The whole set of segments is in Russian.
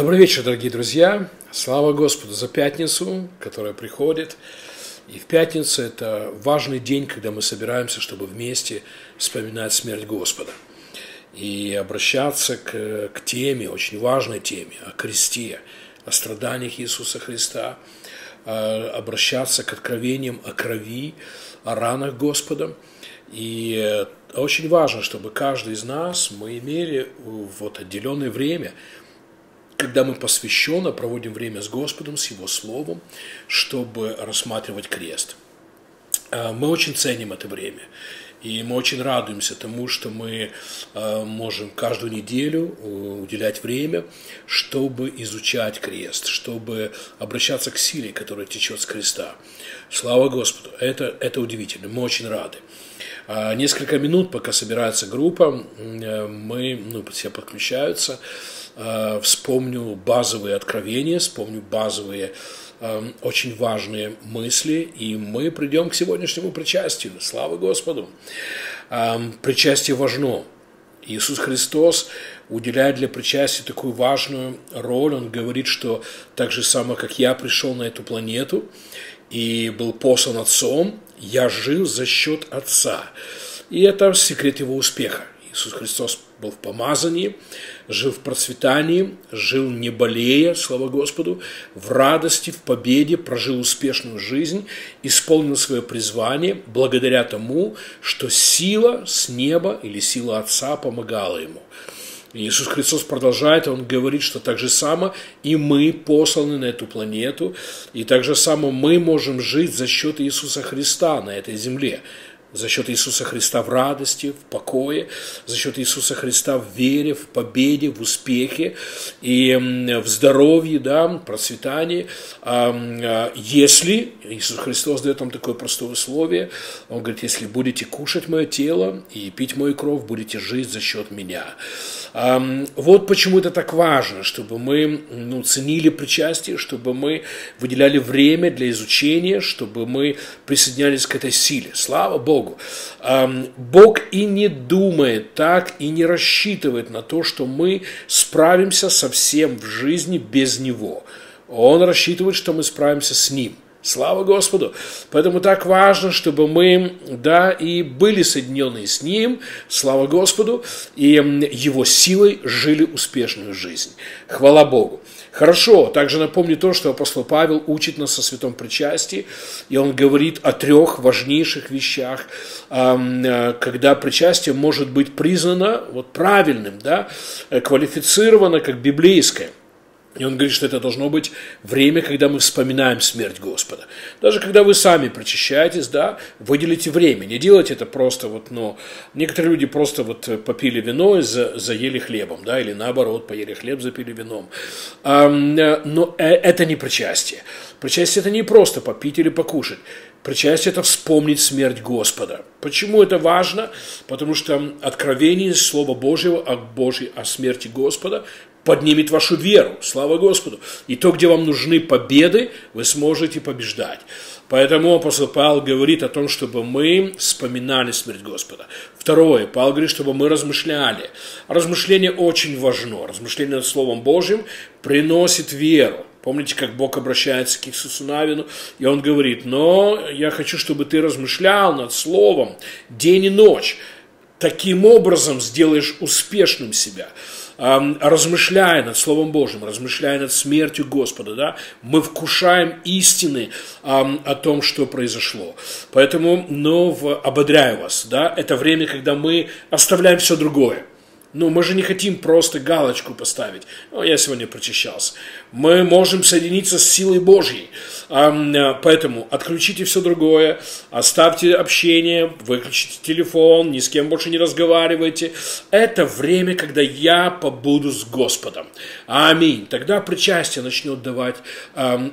Добрый вечер, дорогие друзья. Слава Господу за пятницу, которая приходит. И в пятницу это важный день, когда мы собираемся, чтобы вместе вспоминать смерть Господа. И обращаться к, к теме, очень важной теме, о кресте, о страданиях Иисуса Христа, а, обращаться к откровениям о крови, о ранах Господа. И э, очень важно, чтобы каждый из нас, мы имели вот отделенное время – когда мы посвященно проводим время с Господом, с Его Словом, чтобы рассматривать крест. А, мы очень ценим это время. И мы очень радуемся тому, что мы а, можем каждую неделю э, уделять время, чтобы изучать крест, чтобы обращаться к силе, которая течет с креста. Слава Господу! Это, это удивительно. Мы очень рады. Несколько минут, пока собирается группа, э, мы, ну, все подключаются, Э, вспомню базовые откровения, вспомню базовые эм, очень важные мысли, и мы придем к сегодняшнему причастию. Слава Господу! Эм, причастие важно. Иисус Христос уделяет для причастия такую важную роль. Он говорит, что так же само, как я пришел на эту планету и был послан Отцом, я жил за счет Отца. И это секрет его успеха. Иисус Христос был в помазании, жил в процветании, жил не болея, слава Господу, в радости, в победе, прожил успешную жизнь, исполнил свое призвание благодаря тому, что сила с неба или сила Отца помогала ему. Иисус Христос продолжает, Он говорит, что так же само и мы посланы на эту планету, и так же само мы можем жить за счет Иисуса Христа на этой земле за счет Иисуса Христа в радости, в покое, за счет Иисуса Христа в вере, в победе, в успехе и в здоровье, да, процветании. А, если, Иисус Христос дает нам такое простое условие, Он говорит, если будете кушать мое тело и пить мою кровь, будете жить за счет меня. Вот почему это так важно, чтобы мы ну, ценили причастие, чтобы мы выделяли время для изучения, чтобы мы присоединялись к этой силе. Слава Богу! Богу. Бог и не думает так, и не рассчитывает на то, что мы справимся со всем в жизни без Него. Он рассчитывает, что мы справимся с Ним. Слава Господу! Поэтому так важно, чтобы мы, да, и были соединены с Ним, слава Господу, и Его силой жили успешную жизнь. Хвала Богу! Хорошо, также напомню то, что апостол Павел учит нас о святом причастии, и он говорит о трех важнейших вещах, э, когда причастие может быть признано вот, правильным, да, квалифицировано как библейское. И он говорит, что это должно быть время, когда мы вспоминаем смерть Господа. Даже когда вы сами причащаетесь, да, выделите время. Не делайте это просто вот, ну, некоторые люди просто вот попили вино и за, заели хлебом, да, или наоборот, поели хлеб, запили вином. А, но э, это не причастие. Причастие это не просто попить или покушать. Причастие – это вспомнить смерть Господа. Почему это важно? Потому что откровение Слова Божьего о Божьей, о смерти Господа поднимет вашу веру. Слава Господу. И то, где вам нужны победы, вы сможете побеждать. Поэтому апостол Павел говорит о том, чтобы мы вспоминали смерть Господа. Второе, Павел говорит, чтобы мы размышляли. Размышление очень важно. Размышление над Словом Божьим приносит веру. Помните, как Бог обращается к Иисусу Навину, и Он говорит, но я хочу, чтобы ты размышлял над Словом день и ночь. Таким образом сделаешь успешным себя размышляя над Словом Божьим, размышляя над смертью Господа, да, мы вкушаем истины о том, что произошло. Поэтому, ну, ободряю вас, да, это время, когда мы оставляем все другое. Ну, мы же не хотим просто галочку поставить. Ну, я сегодня прочищался. Мы можем соединиться с силой Божьей. Э, поэтому отключите все другое, оставьте общение, выключите телефон, ни с кем больше не разговаривайте. Это время, когда я побуду с Господом. Аминь. Тогда причастие начнет давать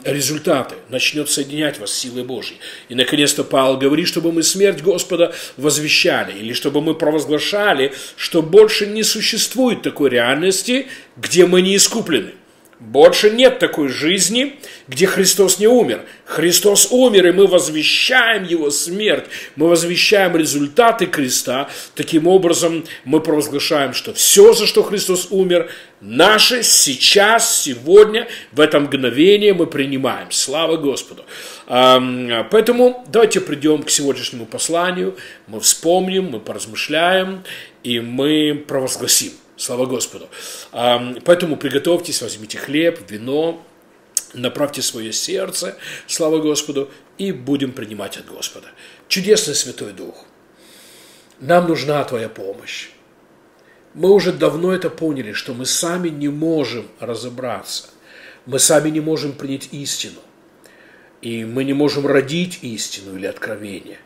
результаты, начнет соединять вас с силой Божьей. И, наконец-то, Павел говорит, чтобы мы смерть Господа возвещали, или чтобы мы провозглашали, что больше не существует такой реальности, где мы не искуплены. Больше нет такой жизни, где Христос не умер. Христос умер, и мы возвещаем Его смерть, мы возвещаем результаты креста. Таким образом, мы провозглашаем, что все, за что Христос умер, наше сейчас, сегодня, в это мгновение мы принимаем. Слава Господу. Поэтому давайте придем к сегодняшнему посланию, мы вспомним, мы поразмышляем, и мы провозгласим. Слава Господу. Поэтому приготовьтесь, возьмите хлеб, вино, направьте свое сердце, слава Господу, и будем принимать от Господа. Чудесный Святой Дух, нам нужна Твоя помощь. Мы уже давно это поняли, что мы сами не можем разобраться, мы сами не можем принять истину, и мы не можем родить истину или откровение.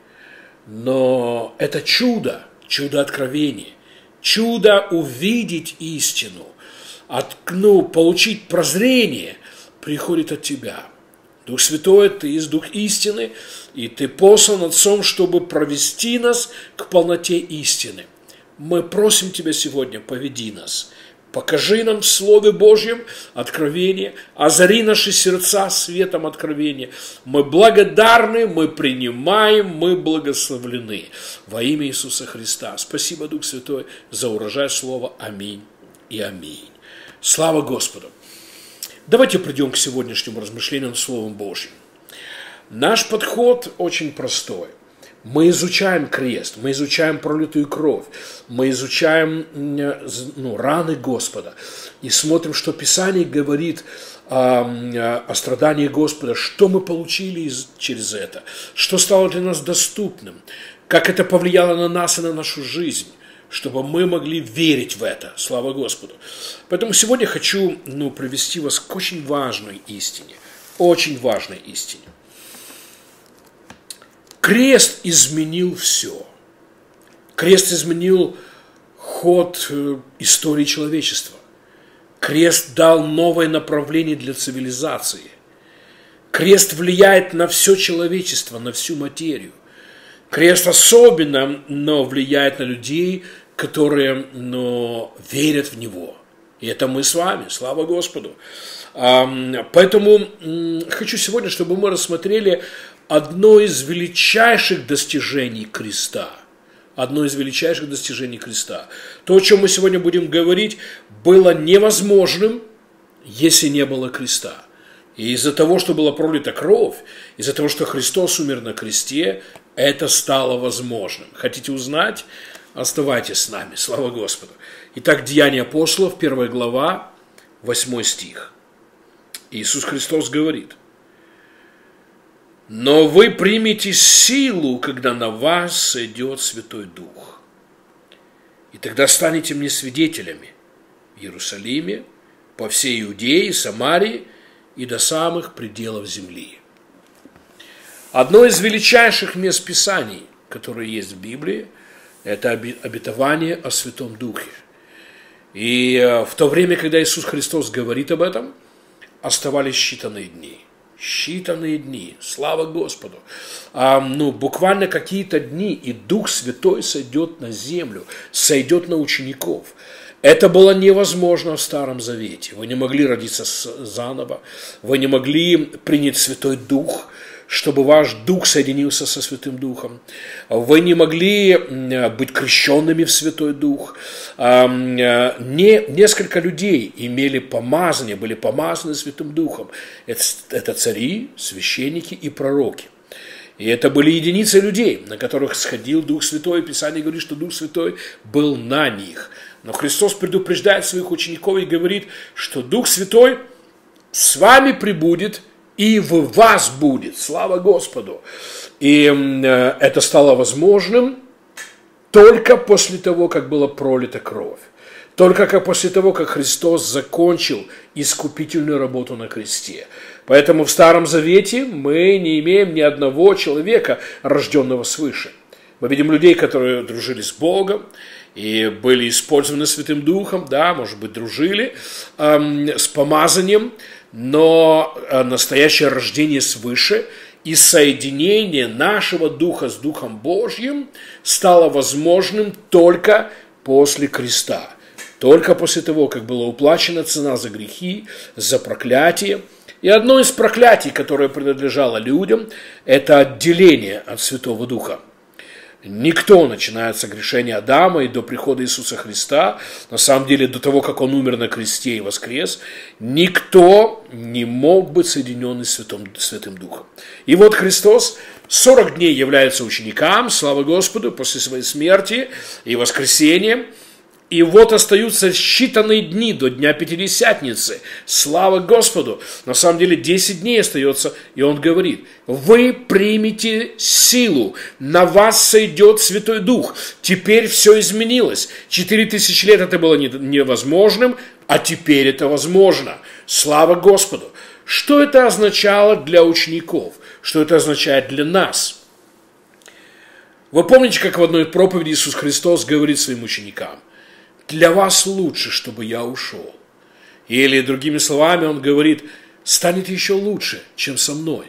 Но это чудо, чудо откровения, чудо увидеть истину, от, получить прозрение приходит от тебя. Дух Святой, ты есть Дух истины, и ты послан Отцом, чтобы провести нас к полноте истины. Мы просим Тебя сегодня, поведи нас, Покажи нам в Слове Божьем откровение, озари наши сердца светом откровения. Мы благодарны, мы принимаем, мы благословлены. Во имя Иисуса Христа. Спасибо, Дух Святой, за урожай Слова. Аминь и аминь. Слава Господу. Давайте придем к сегодняшнему размышлению над Словом Божьим. Наш подход очень простой – мы изучаем крест, мы изучаем пролитую кровь, мы изучаем ну, раны Господа и смотрим, что Писание говорит о, о страдании Господа, что мы получили из, через это, что стало для нас доступным, как это повлияло на нас и на нашу жизнь чтобы мы могли верить в это. Слава Господу. Поэтому сегодня хочу ну, привести вас к очень важной истине. Очень важной истине. Крест изменил все. Крест изменил ход э, истории человечества. Крест дал новое направление для цивилизации. Крест влияет на все человечество, на всю материю. Крест особенно но влияет на людей, которые но, верят в него. И это мы с вами, слава Господу. Поэтому хочу сегодня, чтобы мы рассмотрели одно из величайших достижений креста. Одно из величайших достижений креста. То, о чем мы сегодня будем говорить, было невозможным, если не было креста. И из-за того, что была пролита кровь, из-за того, что Христос умер на кресте, это стало возможным. Хотите узнать? Оставайтесь с нами. Слава Господу. Итак, Деяния апостолов, первая глава, 8 стих. Иисус Христос говорит, но вы примете силу, когда на вас сойдет Святой Дух. И тогда станете мне свидетелями в Иерусалиме, по всей Иудее, Самарии и до самых пределов земли. Одно из величайших мест Писаний, которые есть в Библии, это обетование о Святом Духе. И э, в то время, когда Иисус Христос говорит об этом, оставались считанные дни – считанные дни, слава Господу, а, ну, буквально какие-то дни, и Дух Святой сойдет на землю, сойдет на учеников. Это было невозможно в Старом Завете. Вы не могли родиться заново, вы не могли принять Святой Дух – чтобы ваш дух соединился со Святым Духом. Вы не могли быть крещенными в Святой Дух. Не, несколько людей имели помазание, были помазаны Святым Духом. Это, это цари, священники и пророки. И это были единицы людей, на которых сходил Дух Святой. Писание говорит, что Дух Святой был на них. Но Христос предупреждает своих учеников и говорит, что Дух Святой с вами прибудет – и в вас будет. Слава Господу. И э, это стало возможным только после того, как была пролита кровь. Только как после того, как Христос закончил искупительную работу на кресте. Поэтому в Старом Завете мы не имеем ни одного человека, рожденного свыше. Мы видим людей, которые дружили с Богом и были использованы Святым Духом, да, может быть, дружили эм, с помазанием, но э, настоящее рождение свыше и соединение нашего Духа с Духом Божьим стало возможным только после креста. только после того, как была уплачена цена за грехи, за проклятие. И одно из проклятий, которое принадлежало людям, это отделение от Святого Духа. Никто, начиная от согрешения Адама и до прихода Иисуса Христа, на самом деле до того, как Он умер на кресте и воскрес, никто не мог быть соединен с Святым, Святым Духом. И вот Христос 40 дней является ученикам, слава Господу, после своей смерти и воскресения – и вот остаются считанные дни до Дня Пятидесятницы. Слава Господу! На самом деле 10 дней остается, и он говорит, вы примете силу, на вас сойдет Святой Дух. Теперь все изменилось. Четыре тысячи лет это было невозможным, а теперь это возможно. Слава Господу! Что это означало для учеников? Что это означает для нас? Вы помните, как в одной проповеди Иисус Христос говорит своим ученикам – для вас лучше, чтобы я ушел. Или, другими словами, он говорит, станет еще лучше, чем со мной.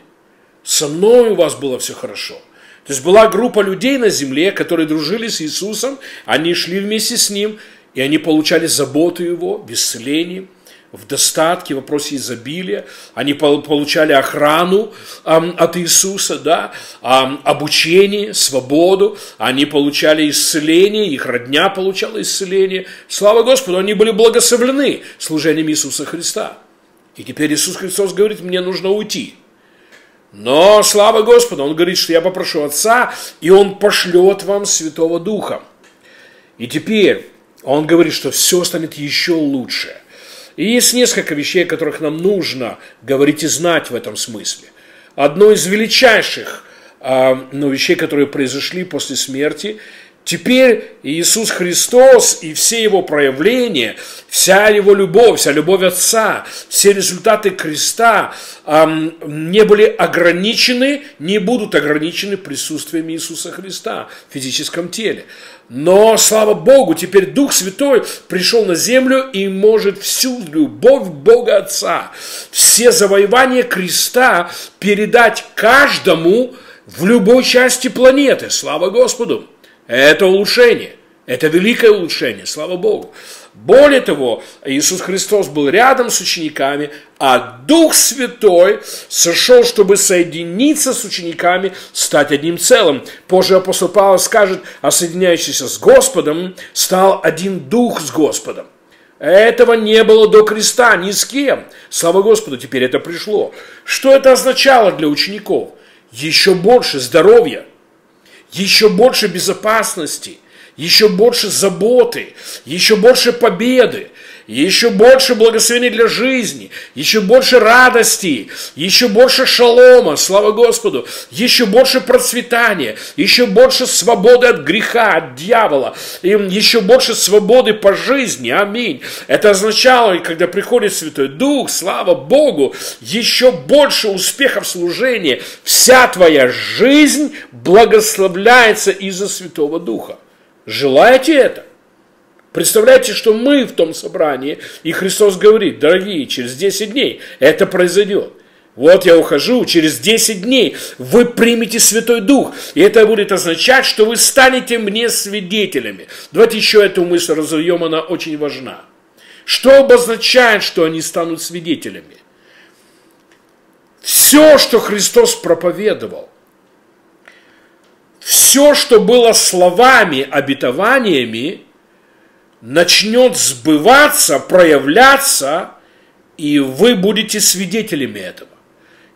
Со мной у вас было все хорошо. То есть была группа людей на земле, которые дружили с Иисусом, они шли вместе с Ним, и они получали заботу Его, исцеление – в достатке, в вопросе изобилия. Они получали охрану от Иисуса, да, обучение, свободу. Они получали исцеление, их родня получала исцеление. Слава Господу, они были благословлены служением Иисуса Христа. И теперь Иисус Христос говорит, мне нужно уйти. Но, слава Господу, Он говорит, что я попрошу Отца, и Он пошлет вам Святого Духа. И теперь Он говорит, что все станет еще лучше. И есть несколько вещей, о которых нам нужно говорить и знать в этом смысле. Одно из величайших э, ну, вещей, которые произошли после смерти, Теперь Иисус Христос и все его проявления, вся его любовь, вся любовь Отца, все результаты креста эм, не были ограничены, не будут ограничены присутствием Иисуса Христа в физическом теле. Но, слава Богу, теперь Дух Святой пришел на землю и может всю любовь Бога Отца, все завоевания креста передать каждому в любой части планеты. Слава Господу! Это улучшение. Это великое улучшение, слава Богу. Более того, Иисус Христос был рядом с учениками, а Дух Святой сошел, чтобы соединиться с учениками, стать одним целым. Позже апостол Павел скажет, а соединяющийся с Господом стал один Дух с Господом. Этого не было до креста ни с кем. Слава Господу, теперь это пришло. Что это означало для учеников? Еще больше здоровья, еще больше безопасности, еще больше заботы, еще больше победы, еще больше благословений для жизни, еще больше радости, еще больше шалома, слава Господу, еще больше процветания, еще больше свободы от греха, от дьявола, и еще больше свободы по жизни, аминь. Это означало, когда приходит Святой Дух, слава Богу, еще больше успехов служения, вся твоя жизнь благословляется из-за Святого Духа. Желаете это? Представляете, что мы в том собрании, и Христос говорит, дорогие, через 10 дней это произойдет. Вот я ухожу, через 10 дней вы примете Святой Дух. И это будет означать, что вы станете мне свидетелями. Давайте еще эту мысль разовьем, она очень важна. Что обозначает, что они станут свидетелями? Все, что Христос проповедовал, все, что было словами, обетованиями, начнет сбываться, проявляться, и вы будете свидетелями этого.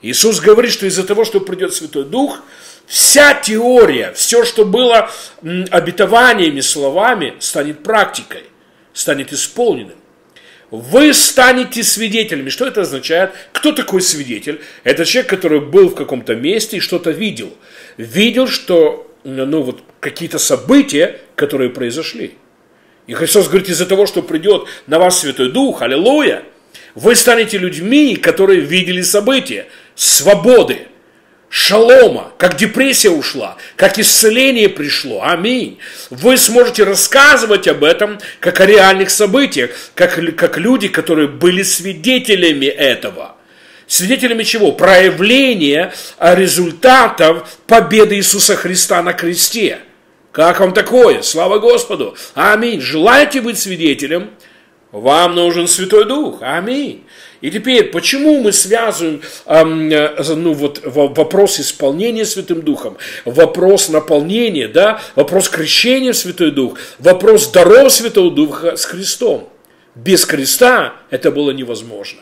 Иисус говорит, что из-за того, что придет Святой Дух, вся теория, все, что было обетованиями, словами, станет практикой, станет исполненным. Вы станете свидетелями. Что это означает? Кто такой свидетель? Это человек, который был в каком-то месте и что-то видел. Видел, что ну, вот, какие-то события, которые произошли. И Христос говорит, из-за того, что придет на вас Святой Дух, аллилуйя, вы станете людьми, которые видели события, свободы, шалома, как депрессия ушла, как исцеление пришло. Аминь. Вы сможете рассказывать об этом, как о реальных событиях, как, как люди, которые были свидетелями этого. Свидетелями чего? Проявления результатов победы Иисуса Христа на кресте – Как вам такое? Слава Господу! Аминь. Желаете быть свидетелем? Вам нужен Святой Дух. Аминь. И теперь, почему мы связываем эм, ну, вот, вопрос исполнения Святым Духом, вопрос наполнения, да, вопрос крещения в Святой Дух, вопрос даров Святого Духа с Христом? Без креста это было невозможно.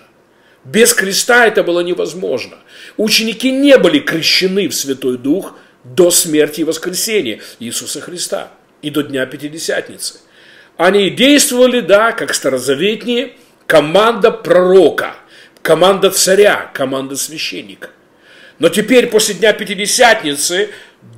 Без креста это было невозможно. Ученики не были крещены в Святой Дух до смерти и воскресения Иисуса Христа и до Дня Пятидесятницы. Они действовали, да, как старозаветние, команда пророка, команда царя, команда священника. Но теперь, после Дня Пятидесятницы,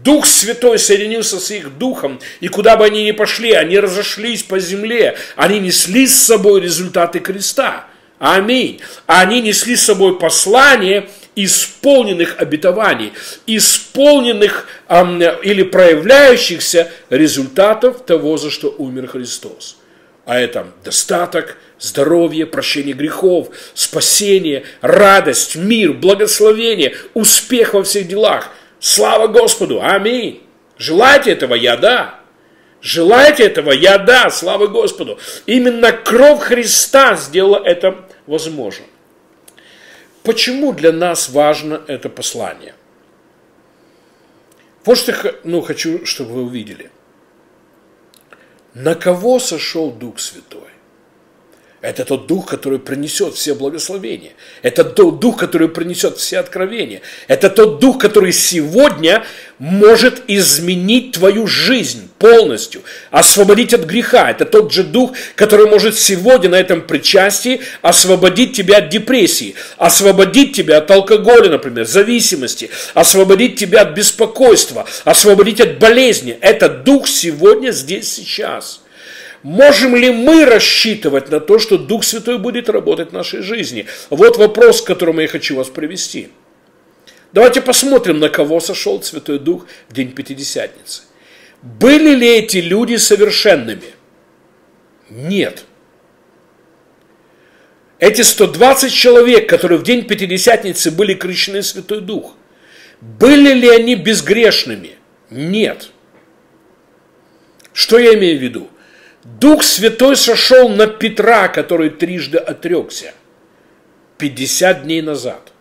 Дух Святой соединился с их духом, и куда бы они ни пошли, они разошлись по земле, они несли с собой результаты креста. Аминь. Они несли с собой послание исполненных обетований, исполненных эм, или проявляющихся результатов того, за что умер Христос. А это достаток, здоровье, прощение грехов, спасение, радость, мир, благословение, успех во всех делах. Слава Господу! Аминь! Желаете этого? Я да. Желаете этого? Я да. Слава Господу! Именно кровь Христа сделала это возможным. Почему для нас важно это послание? Вот что ну, хочу, чтобы вы увидели. На кого сошел Дух Святой? Это тот дух, который принесет все благословения. Это тот дух, который принесет все откровения. Это тот дух, который сегодня может изменить твою жизнь полностью, освободить от греха. Это тот же дух, который может сегодня на этом причастии освободить тебя от депрессии, освободить тебя от алкоголя, например, зависимости, освободить тебя от беспокойства, освободить от болезни. Это дух сегодня здесь сейчас – Можем ли мы рассчитывать на то, что Дух Святой будет работать в нашей жизни? Вот вопрос, к которому я хочу вас привести. Давайте посмотрим, на кого сошел Святой Дух в день Пятидесятницы. Были ли эти люди совершенными? Нет. Эти 120 человек, которые в день Пятидесятницы были крещены Святой Дух, были ли они безгрешными? Нет. Что я имею в виду? Дух Святой сошел на Петра, который трижды отрекся 50 дней назад.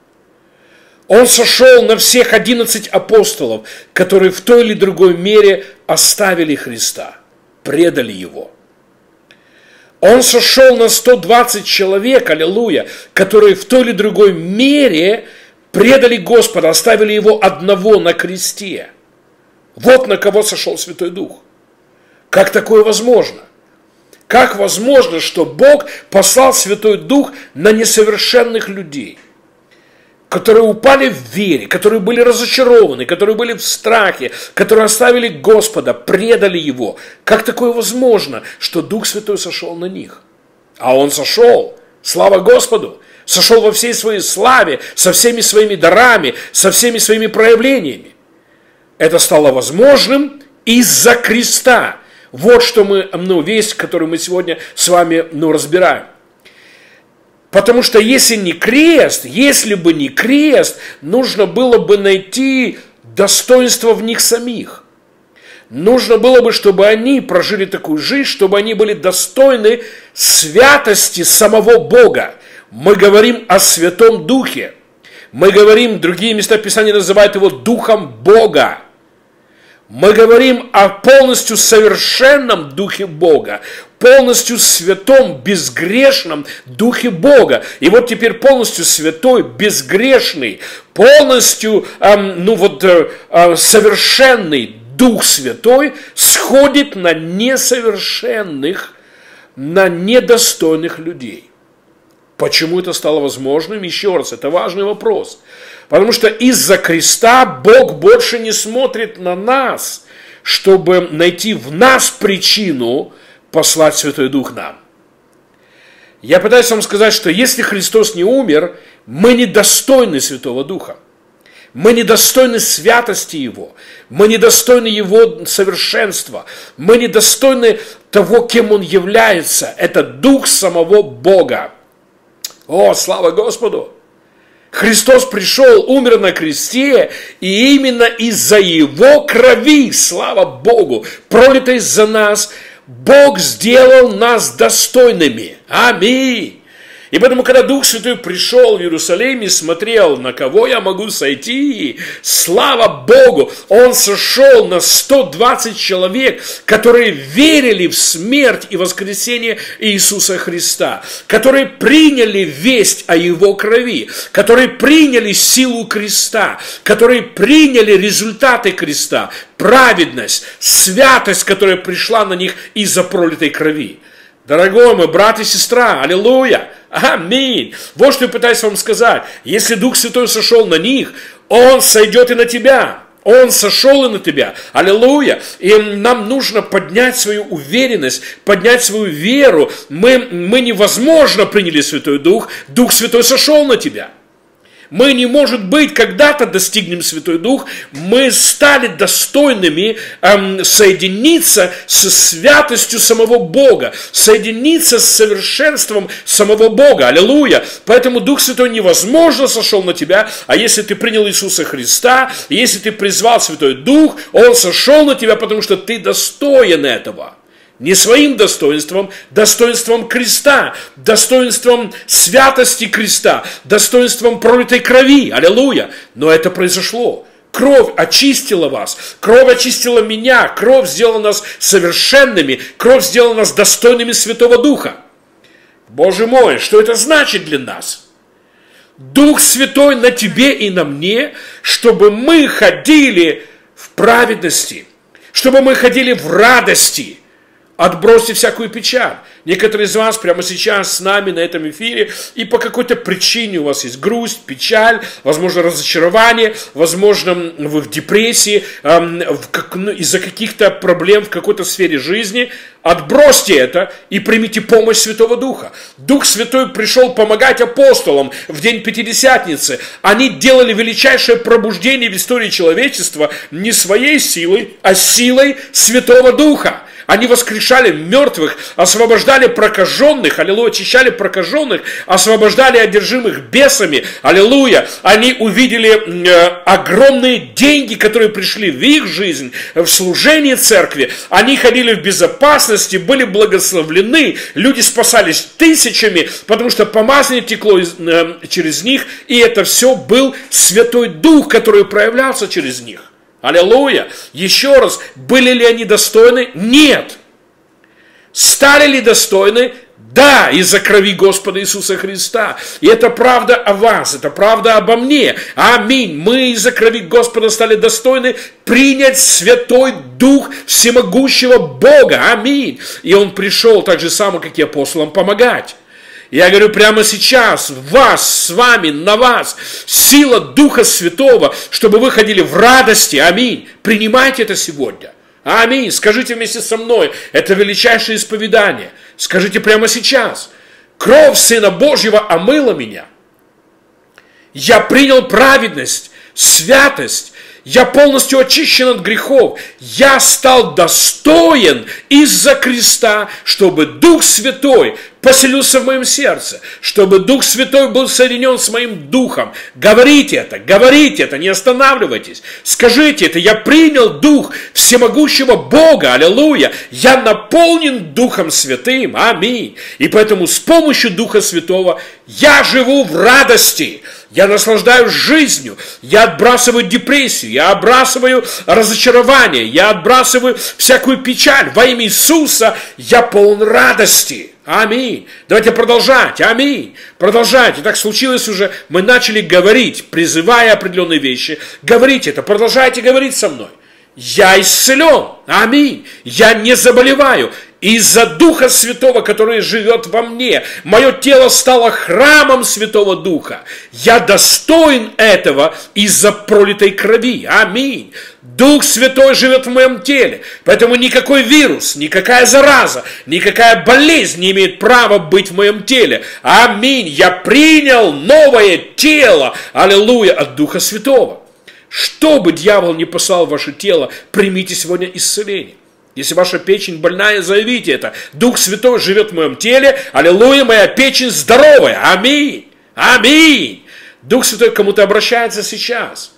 Он сошел на всех 11 апостолов, которые в той или другой мере оставили Христа, предали Его. Он сошел на 120 человек, аллилуйя, которые в той или другой мере предали Господа, оставили Его одного на кресте. Вот на кого сошел Святой Дух. Как такое возможно? Как возможно, что Бог послал Святой Дух на несовершенных людей, которые упали в вере, которые были разочарованы, которые были в страхе, которые оставили Господа, предали Его? Как такое возможно, что Дух Святой сошел на них? А Он сошел, слава Господу, сошел во всей своей славе, со всеми своими дарами, со всеми своими проявлениями. Это стало возможным из-за креста, вот что мы, ну, весть, которую мы сегодня с вами, ну, разбираем. Потому что если не крест, если бы не крест, нужно было бы найти достоинство в них самих. Нужно было бы, чтобы они прожили такую жизнь, чтобы они были достойны святости самого Бога. Мы говорим о Святом Духе. Мы говорим, другие места Писания называют его Духом Бога. Мы говорим о полностью совершенном Духе Бога, полностью святом, безгрешном Духе Бога. И вот теперь полностью святой, безгрешный, полностью, эм, ну вот, э, э, совершенный Дух Святой сходит на несовершенных, на недостойных людей. Почему это стало возможным? Еще раз, это важный вопрос. Потому что из-за креста Бог больше не смотрит на нас, чтобы найти в нас причину послать Святой Дух нам. Я пытаюсь вам сказать, что если Христос не умер, мы недостойны Святого Духа. Мы недостойны святости Его. Мы недостойны Его совершенства. Мы недостойны того, кем Он является. Это Дух самого Бога. О, слава Господу! Христос пришел, умер на кресте, и именно из-за Его крови, слава Богу, пролитой за нас, Бог сделал нас достойными. Аминь. И поэтому, когда Дух Святой пришел в Иерусалим и смотрел, на кого я могу сойти, слава Богу, Он сошел на 120 человек, которые верили в смерть и воскресение Иисуса Христа, которые приняли весть о Его крови, которые приняли силу креста, которые приняли результаты креста, праведность, святость, которая пришла на них из-за пролитой крови. Дорогой мой брат и сестра, аллилуйя! Аминь. Вот что я пытаюсь вам сказать. Если Дух Святой сошел на них, Он сойдет и на тебя. Он сошел и на тебя. Аллилуйя. И нам нужно поднять свою уверенность, поднять свою веру. Мы, мы невозможно приняли Святой Дух. Дух Святой сошел на тебя. Мы не, может быть, когда-то достигнем Святой Дух, мы стали достойными эм, соединиться с святостью самого Бога, соединиться с совершенством самого Бога. Аллилуйя! Поэтому Дух Святой невозможно сошел на тебя, а если ты принял Иисуса Христа, если ты призвал Святой Дух, Он сошел на тебя, потому что ты достоин этого не своим достоинством, достоинством креста, достоинством святости креста, достоинством пролитой крови. Аллилуйя! Но это произошло. Кровь очистила вас, кровь очистила меня, кровь сделала нас совершенными, кровь сделала нас достойными Святого Духа. Боже мой, что это значит для нас? Дух Святой на тебе и на мне, чтобы мы ходили в праведности, чтобы мы ходили в радости – Отбросьте всякую печаль. Некоторые из вас прямо сейчас с нами на этом эфире, и по какой-то причине у вас есть грусть, печаль, возможно, разочарование, возможно, вы в депрессии, эм, как, ну, из-за каких-то проблем в какой-то сфере жизни. Отбросьте это и примите помощь Святого Духа. Дух Святой пришел помогать апостолам в день Пятидесятницы. Они делали величайшее пробуждение в истории человечества не своей силой, а силой Святого Духа. Они воскрешали мертвых, освобождали прокаженных, аллилуйя, очищали прокаженных, освобождали одержимых бесами, аллилуйя. Они увидели э, огромные деньги, которые пришли в их жизнь, в служении церкви. Они ходили в безопасности, были благословлены, люди спасались тысячами, потому что помазание текло из, э, через них, и это все был Святой Дух, который проявлялся через них. Аллилуйя! Еще раз, были ли они достойны? Нет. Стали ли достойны? Да, из-за крови Господа Иисуса Христа. И это правда о вас, это правда обо мне. Аминь. Мы из-за крови Господа стали достойны принять Святой Дух всемогущего Бога. Аминь. И Он пришел так же само, как и апостолам, помогать. Я говорю прямо сейчас, вас, с вами, на вас, сила Духа Святого, чтобы вы ходили в радости. Аминь. Принимайте это сегодня. Аминь. Скажите вместе со мной, это величайшее исповедание. Скажите прямо сейчас. Кровь Сына Божьего омыла меня. Я принял праведность, святость, я полностью очищен от грехов. Я стал достоин из-за креста, чтобы Дух Святой поселился в моем сердце, чтобы Дух Святой был соединен с моим Духом. Говорите это, говорите это, не останавливайтесь. Скажите это, я принял Дух всемогущего Бога, аллилуйя. Я наполнен Духом Святым, аминь. И поэтому с помощью Духа Святого я живу в радости, я наслаждаюсь жизнью, я отбрасываю депрессию, я отбрасываю разочарование, я отбрасываю всякую печаль. Во имя Иисуса я полон радости. Аминь. Давайте продолжать. Аминь. Продолжать. И так случилось уже. Мы начали говорить, призывая определенные вещи. Говорите это. Продолжайте говорить со мной. Я исцелен. Аминь. Я не заболеваю. Из-за Духа Святого, который живет во мне, мое тело стало храмом Святого Духа. Я достоин этого из-за пролитой крови. Аминь. Дух Святой живет в моем теле. Поэтому никакой вирус, никакая зараза, никакая болезнь не имеет права быть в моем теле. Аминь. Я принял новое тело. Аллилуйя от Духа Святого. Что бы дьявол не послал в ваше тело, примите сегодня исцеление. Если ваша печень больная, заявите это. Дух Святой живет в моем теле. Аллилуйя, моя печень здоровая. Аминь. Аминь. Дух Святой кому-то обращается сейчас.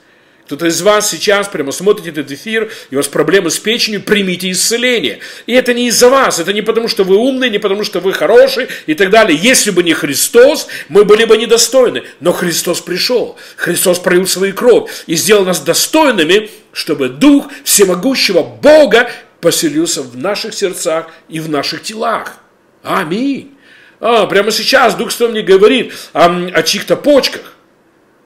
Кто-то из вас сейчас прямо смотрит этот эфир, и у вас проблемы с печенью, примите исцеление. И это не из-за вас, это не потому, что вы умные, не потому, что вы хорошие и так далее. Если бы не Христос, мы были бы недостойны. Но Христос пришел, Христос проявил свою кровь и сделал нас достойными, чтобы Дух всемогущего Бога поселился в наших сердцах и в наших телах. Аминь. А, прямо сейчас Дух Святой мне говорит о, о чьих-то почках.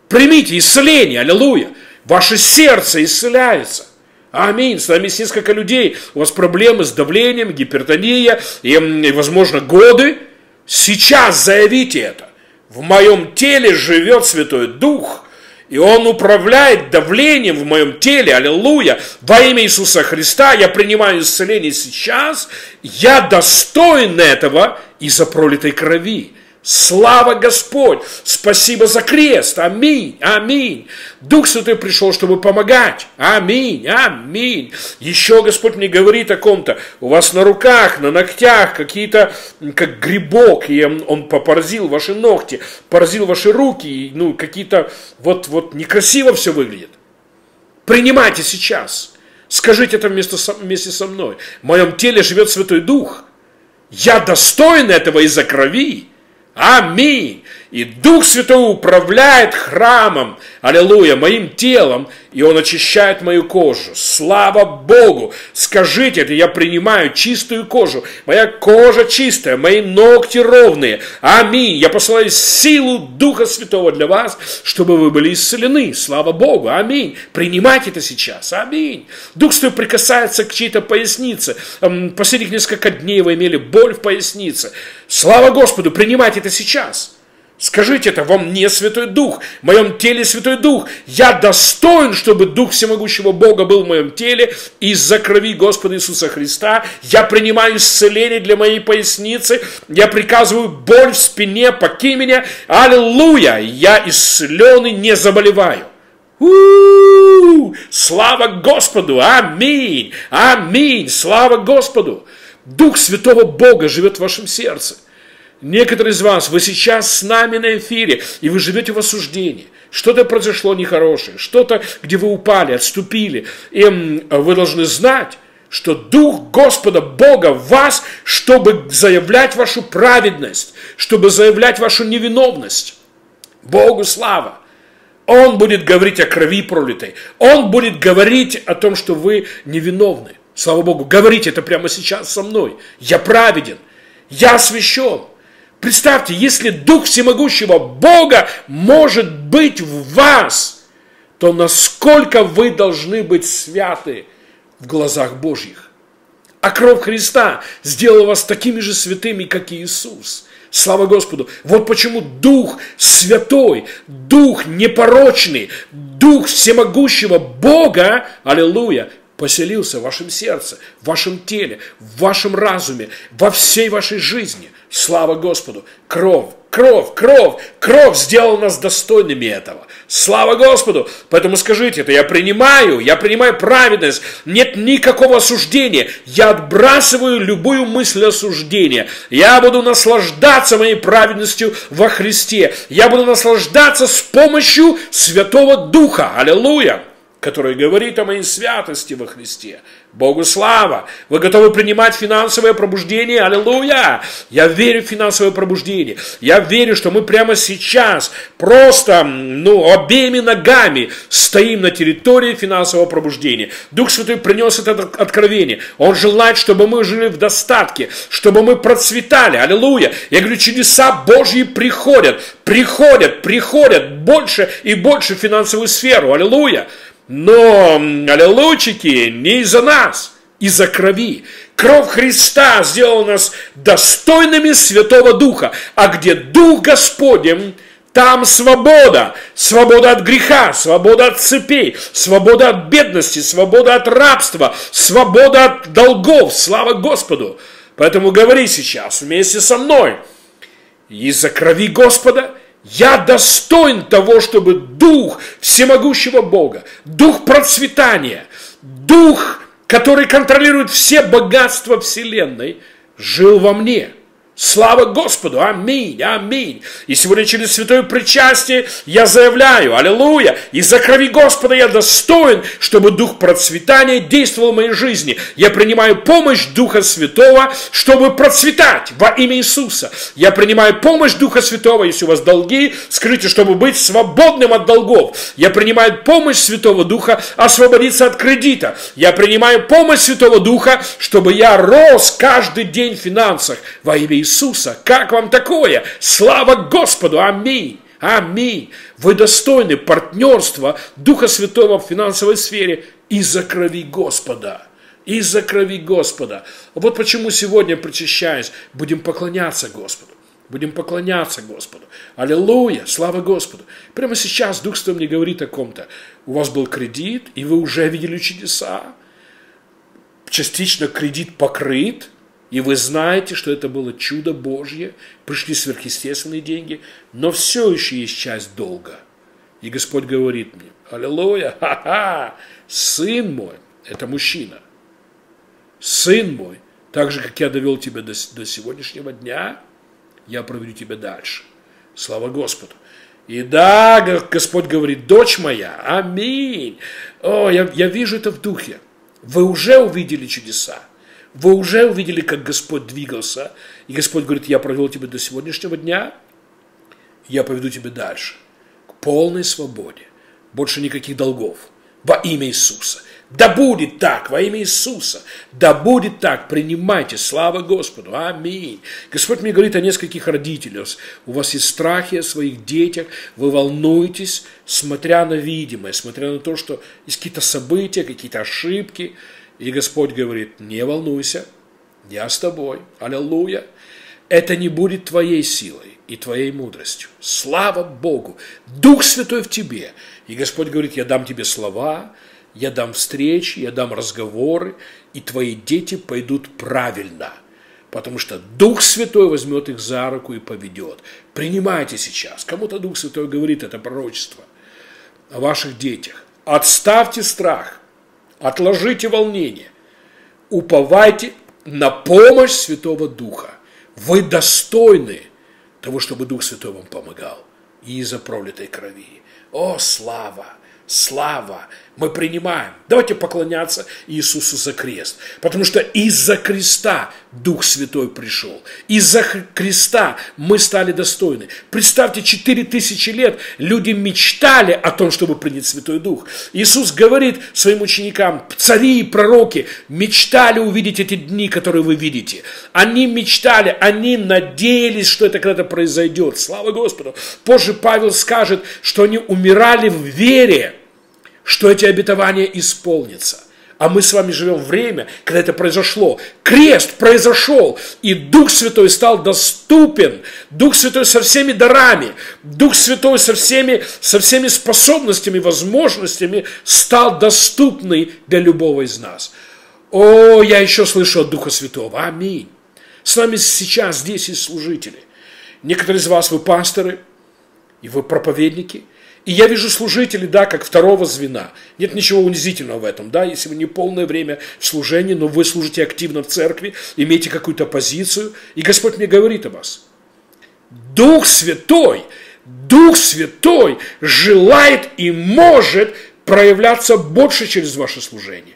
Примите исцеление, аллилуйя. Ваше сердце исцеляется. Аминь. С нами есть несколько людей. У вас проблемы с давлением, гипертония и, и возможно, годы. Сейчас заявите это. В моем теле живет Святой Дух. И Он управляет давлением в моем теле. Аллилуйя. Во имя Иисуса Христа я принимаю исцеление сейчас. Я достоин этого из-за пролитой крови. Слава Господь! Спасибо за крест! Аминь! Аминь! Дух Святой пришел, чтобы помогать! Аминь! Аминь! Еще Господь мне говорит о ком-то. У вас на руках, на ногтях какие-то, как грибок, и он, попорзил ваши ногти, поразил ваши руки, и, ну, какие-то, вот, вот некрасиво все выглядит. Принимайте сейчас. Скажите это вместе со, вместе со мной. В моем теле живет Святой Дух. Я достоин этого из-за крови. Аминь. И Дух Святой управляет храмом, аллилуйя, моим телом, и Он очищает мою кожу. Слава Богу! Скажите это, я принимаю чистую кожу. Моя кожа чистая, мои ногти ровные. Аминь. Я посылаю силу Духа Святого для вас, чтобы вы были исцелены. Слава Богу. Аминь. Принимайте это сейчас. Аминь. Дух Святой прикасается к чьей-то пояснице. Последних несколько дней вы имели боль в пояснице. Слава Господу. Принимайте это сейчас. Скажите это, во мне Святой Дух, в моем теле Святой Дух. Я достоин, чтобы Дух Всемогущего Бога был в моем теле из-за крови Господа Иисуса Христа. Я принимаю исцеление для моей поясницы. Я приказываю боль в спине, покинь меня. Аллилуйя! Я исцелен и не заболеваю. У-у-у! Слава Господу! Аминь! Аминь! Слава Господу! Дух Святого Бога живет в вашем сердце. Некоторые из вас, вы сейчас с нами на эфире, и вы живете в осуждении. Что-то произошло нехорошее, что-то, где вы упали, отступили. И вы должны знать, что Дух Господа Бога в вас, чтобы заявлять вашу праведность, чтобы заявлять вашу невиновность. Богу слава. Он будет говорить о крови пролитой. Он будет говорить о том, что вы невиновны. Слава Богу, говорите это прямо сейчас со мной. Я праведен. Я освящен. Представьте, если Дух Всемогущего Бога может быть в вас, то насколько вы должны быть святы в глазах Божьих. А кровь Христа сделала вас такими же святыми, как и Иисус. Слава Господу. Вот почему Дух Святой, Дух непорочный, Дух всемогущего Бога, аллилуйя, поселился в вашем сердце, в вашем теле, в вашем разуме, во всей вашей жизни. Слава Господу! Кровь, кровь, кровь, кровь сделала нас достойными этого. Слава Господу! Поэтому скажите это, я принимаю, я принимаю праведность, нет никакого осуждения, я отбрасываю любую мысль осуждения, я буду наслаждаться моей праведностью во Христе, я буду наслаждаться с помощью Святого Духа. Аллилуйя! Который говорит о моей святости во Христе. Богу слава! Вы готовы принимать финансовое пробуждение? Аллилуйя! Я верю в финансовое пробуждение. Я верю, что мы прямо сейчас просто ну, обеими ногами стоим на территории финансового пробуждения. Дух Святой принес это откровение. Он желает, чтобы мы жили в достатке, чтобы мы процветали. Аллилуйя! Я говорю, чудеса Божьи приходят, приходят, приходят больше и больше в финансовую сферу. Аллилуйя! Но, аллилуйчики, не из-за нас, из-за крови. Кровь Христа сделала нас достойными Святого Духа. А где Дух Господень, там свобода. Свобода от греха, свобода от цепей, свобода от бедности, свобода от рабства, свобода от долгов. Слава Господу. Поэтому говори сейчас вместе со мной. Из-за крови Господа – я достоин того, чтобы Дух всемогущего Бога, Дух процветания, Дух, который контролирует все богатства Вселенной, жил во мне. Слава Господу! Аминь! Аминь! И сегодня через святое причастие я заявляю, аллилуйя, из-за крови Господа я достоин, чтобы Дух процветания действовал в моей жизни. Я принимаю помощь Духа Святого, чтобы процветать во имя Иисуса. Я принимаю помощь Духа Святого, если у вас долги, скрытие, чтобы быть свободным от долгов. Я принимаю помощь Святого Духа, освободиться от кредита. Я принимаю помощь Святого Духа, чтобы я рос каждый день в финансах во имя Иисуса. Иисуса. Как вам такое? Слава Господу! Аминь! Аминь! Вы достойны партнерства Духа Святого в финансовой сфере из-за крови Господа. Из-за крови Господа. Вот почему сегодня, причащаясь, будем поклоняться Господу. Будем поклоняться Господу. Аллилуйя! Слава Господу! Прямо сейчас Дух Святой мне говорит о ком-то. У вас был кредит, и вы уже видели чудеса. Частично кредит покрыт – и вы знаете, что это было чудо Божье, пришли сверхъестественные деньги, но все еще есть часть долга. И Господь говорит мне, аллилуйя, ха-ха, сын мой, это мужчина, сын мой, так же, как я довел тебя до, до сегодняшнего дня, я проведу тебя дальше. Слава Господу. И да, Господь говорит, дочь моя, аминь. О, я, я вижу это в духе. Вы уже увидели чудеса. Вы уже увидели, как Господь двигался. И Господь говорит, я провел тебя до сегодняшнего дня, я поведу тебя дальше. К полной свободе. Больше никаких долгов. Во имя Иисуса. Да будет так, во имя Иисуса. Да будет так, принимайте, слава Господу, аминь. Господь мне говорит о нескольких родителях. У вас есть страхи о своих детях, вы волнуетесь, смотря на видимое, смотря на то, что есть какие-то события, какие-то ошибки, и Господь говорит, не волнуйся, я с тобой, аллилуйя. Это не будет твоей силой и твоей мудростью. Слава Богу! Дух Святой в тебе. И Господь говорит, я дам тебе слова, я дам встречи, я дам разговоры, и твои дети пойдут правильно. Потому что Дух Святой возьмет их за руку и поведет. Принимайте сейчас. Кому-то Дух Святой говорит это пророчество о ваших детях. Отставьте страх. Отложите волнение. Уповайте на помощь Святого Духа. Вы достойны того, чтобы Дух Святой вам помогал. И из-за пролитой крови. О, слава! Слава! Мы принимаем. Давайте поклоняться Иисусу за крест. Потому что из-за креста Дух Святой пришел. Из-за креста мы стали достойны. Представьте, 4000 лет люди мечтали о том, чтобы принять Святой Дух. Иисус говорит своим ученикам, цари и пророки мечтали увидеть эти дни, которые вы видите. Они мечтали, они надеялись, что это когда-то произойдет. Слава Господу. Позже Павел скажет, что они умирали в вере что эти обетования исполнятся. А мы с вами живем время, когда это произошло. Крест произошел, и Дух Святой стал доступен. Дух Святой со всеми дарами, Дух Святой со всеми, со всеми способностями, возможностями стал доступный для любого из нас. О, я еще слышу от Духа Святого. Аминь. С нами сейчас здесь есть служители. Некоторые из вас вы пасторы, и вы проповедники – и я вижу служителей, да, как второго звена. Нет ничего унизительного в этом, да, если вы не полное время в служении, но вы служите активно в церкви, имеете какую-то позицию, и Господь мне говорит о вас. Дух Святой, Дух Святой желает и может проявляться больше через ваше служение.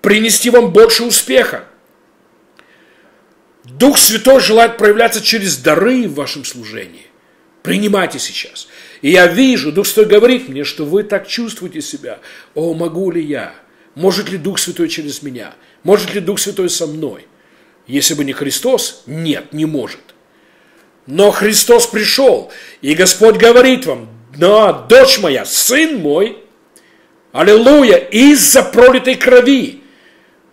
Принести вам больше успеха. Дух Святой желает проявляться через дары в вашем служении. Принимайте сейчас. И я вижу, Дух Святой говорит мне, что вы так чувствуете себя. О, могу ли я? Может ли Дух Святой через меня? Может ли Дух Святой со мной? Если бы не Христос, нет, не может. Но Христос пришел, и Господь говорит вам, да, дочь моя, сын мой, аллилуйя, из-за пролитой крови,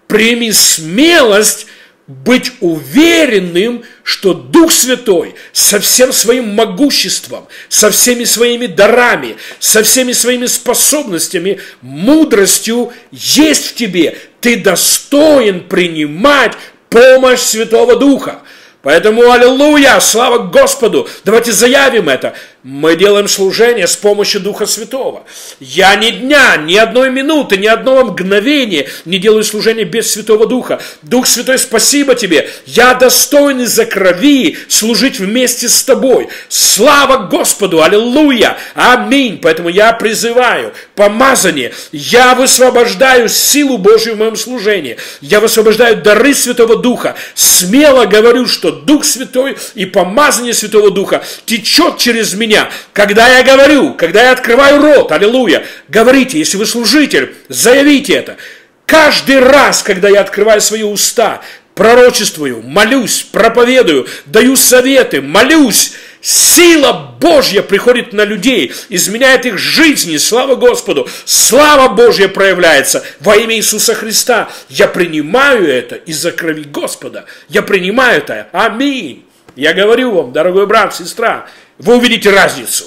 прими смелость быть уверенным, что Дух Святой со всем своим могуществом, со всеми своими дарами, со всеми своими способностями, мудростью есть в тебе. Ты достоин принимать помощь Святого Духа. Поэтому, аллилуйя, слава Господу, давайте заявим это. Мы делаем служение с помощью Духа Святого. Я ни дня, ни одной минуты, ни одного мгновения не делаю служение без Святого Духа. Дух Святой, спасибо тебе. Я достоин из-за крови служить вместе с тобой. Слава Господу! Аллилуйя! Аминь! Поэтому я призываю помазание. Я высвобождаю силу Божью в моем служении. Я высвобождаю дары Святого Духа. Смело говорю, что Дух Святой и помазание Святого Духа течет через меня. Когда я говорю, когда я открываю рот, аллилуйя, говорите, если вы служитель, заявите это. Каждый раз, когда я открываю свои уста, пророчествую, молюсь, проповедую, даю советы, молюсь, Сила Божья приходит на людей, изменяет их жизни. Слава Господу! Слава Божья проявляется во имя Иисуса Христа. Я принимаю это из-за крови Господа. Я принимаю это. Аминь. Я говорю вам, дорогой брат, сестра, вы увидите разницу.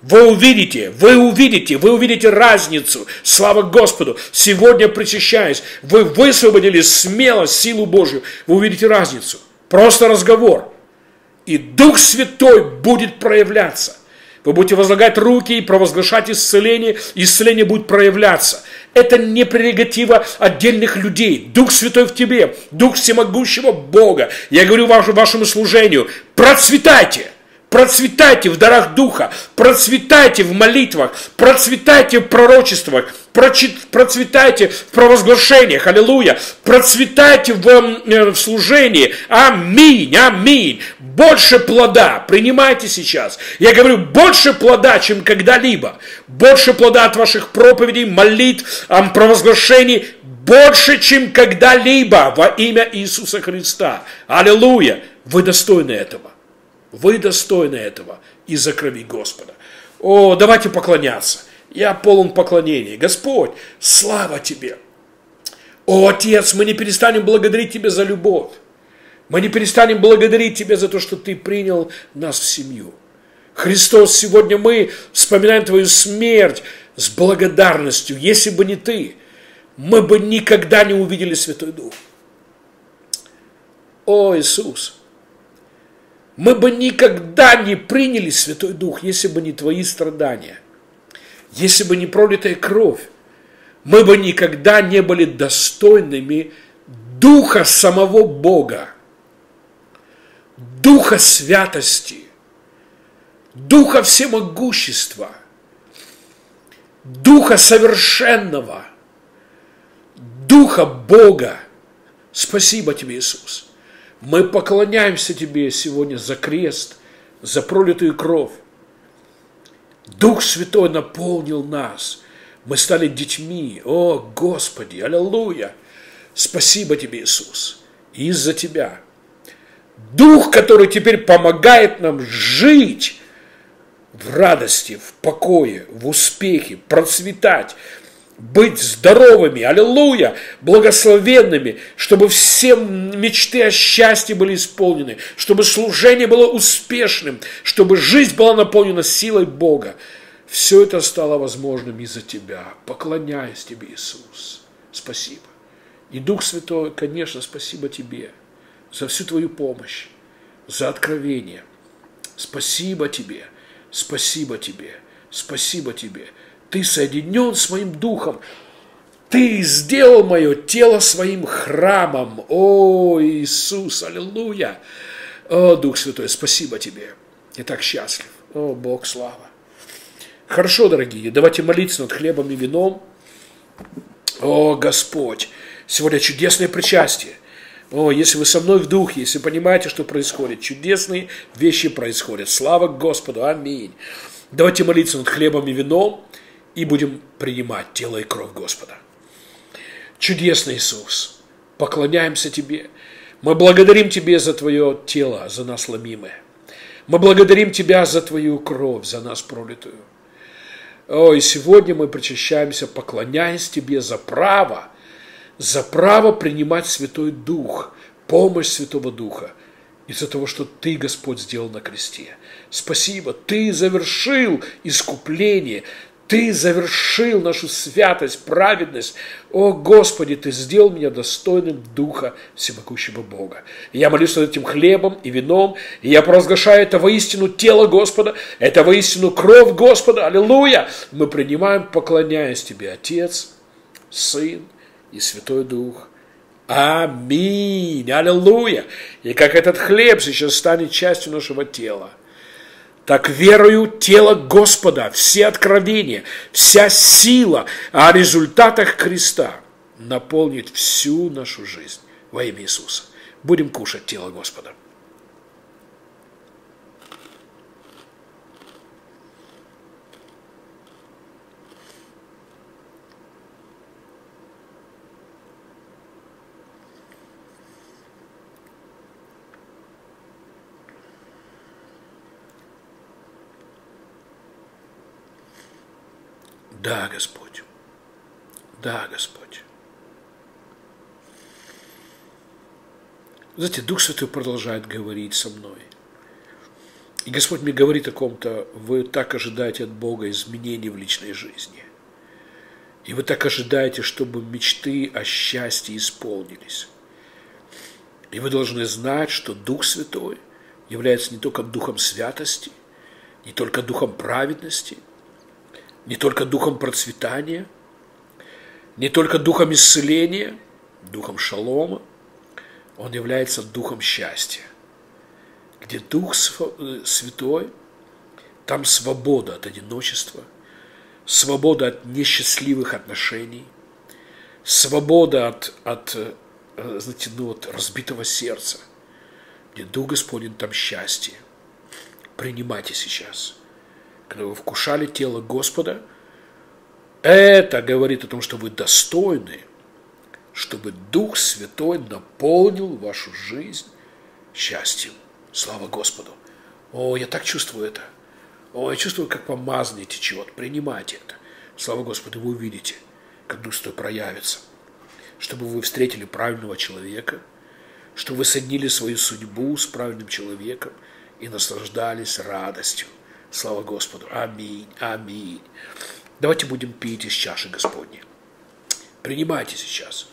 Вы увидите, вы увидите, вы увидите разницу. Слава Господу. Сегодня причащаясь, вы высвободили смело силу Божью. Вы увидите разницу. Просто разговор. И Дух Святой будет проявляться. Вы будете возлагать руки и провозглашать исцеление, исцеление будет проявляться. Это не прерогатива отдельных людей. Дух Святой в тебе, Дух Всемогущего Бога. Я говорю вашему, вашему служению, процветайте – Процветайте в дарах Духа, процветайте в молитвах, процветайте в пророчествах, процветайте в провозглашениях, аллилуйя, процветайте в, э, в служении, аминь, аминь. Больше плода принимайте сейчас. Я говорю, больше плода, чем когда-либо. Больше плода от ваших проповедей, молитв, провозглашений, больше, чем когда-либо во имя Иисуса Христа. Аллилуйя. Вы достойны этого. Вы достойны этого из-за крови Господа. О, давайте поклоняться. Я полон поклонения. Господь, слава Тебе. О, Отец, мы не перестанем благодарить Тебя за любовь. Мы не перестанем благодарить Тебя за то, что Ты принял нас в семью. Христос, сегодня мы вспоминаем Твою смерть с благодарностью. Если бы не Ты, мы бы никогда не увидели Святой Дух. О, Иисус, мы бы никогда не приняли Святой Дух, если бы не твои страдания, если бы не пролитая кровь. Мы бы никогда не были достойными Духа самого Бога, Духа святости, Духа всемогущества, Духа совершенного, Духа Бога. Спасибо тебе, Иисус. Мы поклоняемся Тебе сегодня за крест, за пролитую кровь. Дух Святой наполнил нас. Мы стали детьми. О, Господи, аллилуйя! Спасибо Тебе, Иисус, из-за Тебя. Дух, который теперь помогает нам жить в радости, в покое, в успехе, процветать, быть здоровыми, аллилуйя, благословенными, чтобы все мечты о счастье были исполнены, чтобы служение было успешным, чтобы жизнь была наполнена силой Бога. Все это стало возможным из-за Тебя. Поклоняюсь Тебе, Иисус. Спасибо. И Дух Святой, конечно, спасибо Тебе за всю Твою помощь, за откровение. Спасибо Тебе, спасибо Тебе, спасибо Тебе. Ты соединен с моим духом. Ты сделал мое тело своим храмом. О, Иисус, аллилуйя. О, Дух Святой, спасибо тебе. Я так счастлив. О, Бог, слава. Хорошо, дорогие, давайте молиться над хлебом и вином. О, Господь, сегодня чудесное причастие. О, если вы со мной в духе, если понимаете, что происходит, чудесные вещи происходят. Слава Господу, аминь. Давайте молиться над хлебом и вином и будем принимать тело и кровь Господа. Чудесный Иисус, поклоняемся Тебе. Мы благодарим Тебе за Твое тело, за нас ломимое. Мы благодарим Тебя за Твою кровь, за нас пролитую. О, и сегодня мы причащаемся, поклоняясь Тебе за право, за право принимать Святой Дух, помощь Святого Духа, из-за того, что Ты, Господь, сделал на кресте. Спасибо, Ты завершил искупление, Ты завершил нашу святость, праведность. О, Господи, Ты сделал меня достойным Духа Всемогущего Бога. Я молюсь над этим хлебом и вином, и я провозглашаю это воистину тело Господа, это воистину кровь Господа. Аллилуйя! Мы принимаем, поклоняясь Тебе, Отец, Сын и Святой Дух. Аминь! Аллилуйя! И как этот хлеб сейчас станет частью нашего тела – так верою тело Господа, все откровения, вся сила о результатах креста наполнит всю нашу жизнь во имя Иисуса. Будем кушать тело Господа. Да, Господь. Да, Господь. Знаете, Дух Святой продолжает говорить со мной. И Господь мне говорит о ком-то, вы так ожидаете от Бога изменений в личной жизни. И вы так ожидаете, чтобы мечты о счастье исполнились. И вы должны знать, что Дух Святой является не только Духом святости, не только Духом праведности – не только духом процветания, не только духом исцеления, духом шалома, он является духом счастья. Где Дух э, Святой, там свобода от одиночества, свобода от несчастливых отношений, свобода от, от, э, знаете, ну, от разбитого сердца. Где Дух Господень, там счастье. Принимайте сейчас – когда вы вкушали тело Господа, это говорит о том, что вы достойны, чтобы Дух Святой наполнил вашу жизнь счастьем. Слава Господу! О, я так чувствую это. О, я чувствую, как помазание течет. Принимайте это. Слава Господу, вы увидите, как Дух Святой проявится. Чтобы вы встретили правильного человека, чтобы вы соединили свою судьбу с правильным человеком и наслаждались радостью Слава Господу. Аминь. Аминь. Давайте будем пить из чаши Господней. Принимайте сейчас.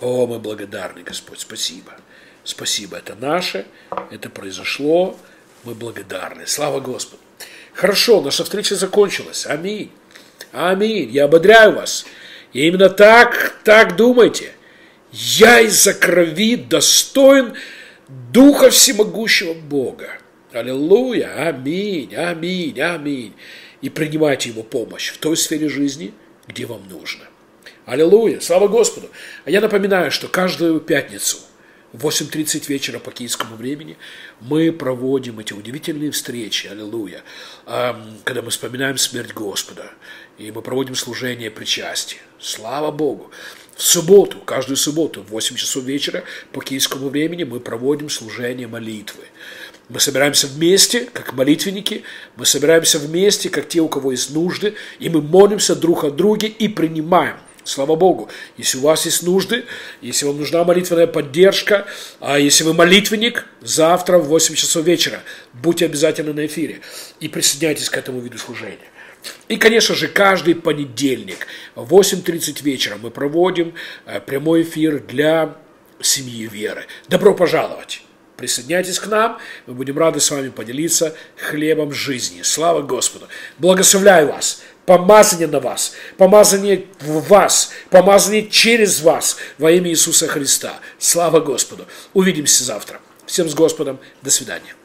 О, мы благодарны, Господь, спасибо. Спасибо, это наше, это произошло, мы благодарны. Слава Господу. Хорошо, наша встреча закончилась. Аминь. Аминь. Я ободряю вас. И именно так, так думайте. Я из-за крови достоин Духа Всемогущего Бога. Аллилуйя, аминь, аминь, аминь. И принимайте Его помощь в той сфере жизни, где вам нужно. Аллилуйя, слава Господу. А я напоминаю, что каждую пятницу в 8.30 вечера по киевскому времени мы проводим эти удивительные встречи, аллилуйя, когда мы вспоминаем смерть Господа, и мы проводим служение причастия. Слава Богу! В субботу, каждую субботу в 8 часов вечера по киевскому времени мы проводим служение молитвы. Мы собираемся вместе, как молитвенники, мы собираемся вместе, как те, у кого есть нужды, и мы молимся друг о друге и принимаем. Слава Богу. Если у вас есть нужды, если вам нужна молитвенная поддержка, а если вы молитвенник, завтра в 8 часов вечера будьте обязательно на эфире и присоединяйтесь к этому виду служения. И, конечно же, каждый понедельник в 8.30 вечера мы проводим э, прямой эфир для семьи веры. Добро пожаловать! Присоединяйтесь к нам, мы будем рады с вами поделиться хлебом жизни. Слава Господу! Благословляю вас! Помазание на вас, помазание в вас, помазание через вас во имя Иисуса Христа. Слава Господу! Увидимся завтра. Всем с Господом. До свидания.